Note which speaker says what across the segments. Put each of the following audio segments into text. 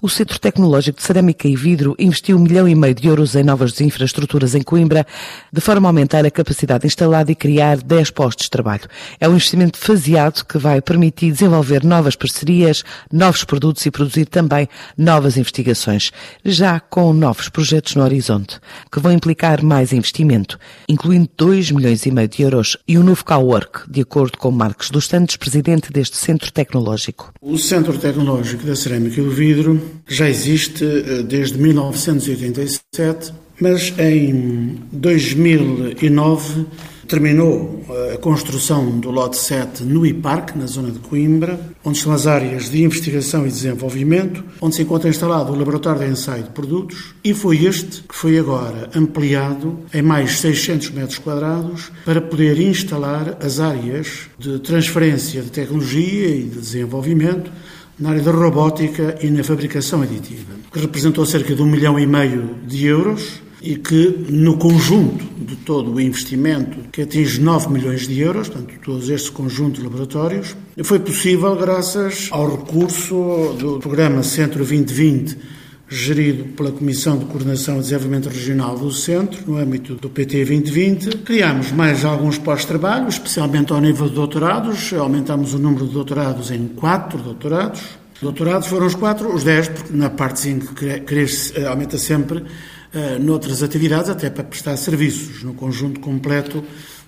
Speaker 1: O Centro Tecnológico de Cerâmica e Vidro investiu um milhão e meio de euros em novas infraestruturas em Coimbra, de forma a aumentar a capacidade instalada e criar 10 postos de trabalho. É um investimento faseado que vai permitir desenvolver novas parcerias, novos produtos e produzir também novas investigações, já com novos projetos no horizonte, que vão implicar mais investimento, incluindo 2 milhões e meio de euros e um novo cowork, de acordo com Marcos dos Santos, presidente deste Centro Tecnológico.
Speaker 2: O Centro Tecnológico da Cerâmica e do Vidro já existe eh, desde 1987, mas em 2009 terminou eh, a construção do lote 7 no IPARC, na zona de Coimbra, onde estão as áreas de investigação e desenvolvimento, onde se encontra instalado o laboratório de ensaio de produtos, e foi este que foi agora ampliado em mais 600 metros quadrados para poder instalar as áreas de transferência de tecnologia e de desenvolvimento na área da robótica e na fabricação aditiva, que representou cerca de um milhão e meio de euros e que, no conjunto de todo o investimento, que atinge 9 milhões de euros, portanto, todo este conjunto de laboratórios, foi possível graças ao recurso do programa Centro 2020, gerido pela Comissão de Coordenação e Desenvolvimento Regional do Centro, no âmbito do PT 2020. Criámos mais alguns pós-trabalho, especialmente ao nível de doutorados, aumentámos o número de doutorados em quatro doutorados. Doutorados foram os quatro, os dez, porque na parte 5 cresce, aumenta sempre uh, noutras atividades, até para prestar serviços, no conjunto completo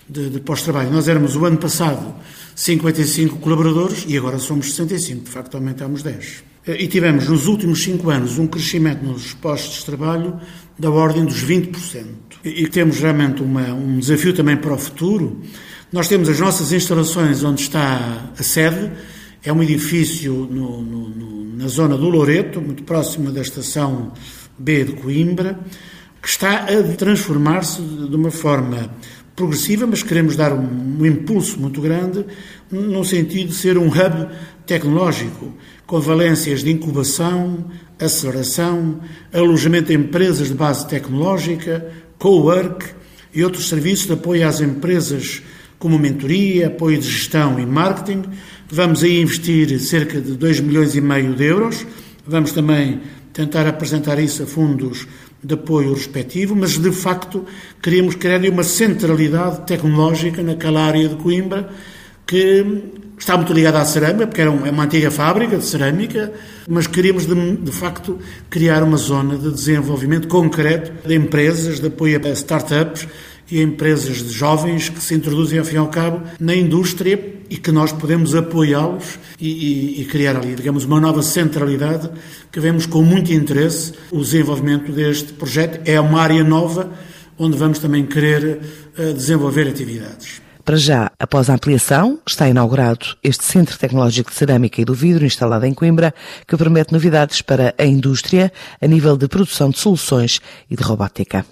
Speaker 2: de, de pós-trabalho. Nós éramos o ano passado 55 colaboradores e agora somos 65, de facto aumentámos 10. E tivemos nos últimos cinco anos um crescimento nos postos de trabalho da ordem dos 20%. E temos realmente uma, um desafio também para o futuro. Nós temos as nossas instalações onde está a sede, é um edifício no, no, no, na zona do Loreto, muito próxima da estação B de Coimbra, que está a transformar-se de uma forma progressiva, mas queremos dar um, um, impulso muito grande no sentido de ser um hub tecnológico, com valências de incubação, aceleração, alojamento de empresas de base tecnológica, co-work e outros serviços de apoio às empresas como mentoria, apoio de gestão e marketing. Vamos aí investir cerca de 2 milhões e meio de euros. Vamos também tentar apresentar isso a fundos de apoio respectivo, mas de facto queríamos criar uma centralidade tecnológica naquela área de Coimbra que está muito ligada à cerâmica, porque era uma antiga fábrica de cerâmica, mas queríamos de, de facto criar uma zona de desenvolvimento concreto de empresas, de apoio a startups e empresas de jovens que se introduzem, ao fim e ao cabo, na indústria e que nós podemos apoiá-los e, e, e, criar ali, digamos, uma nova centralidade que vemos com muito interesse o desenvolvimento deste projeto. É uma área nova onde vamos também querer uh, desenvolver atividades.
Speaker 1: Para já, após a ampliação, está inaugurado este Centro Tecnológico de Cerâmica e do Vidro instalado em Coimbra, que promete novidades para a indústria a nível de produção de soluções e de robótica.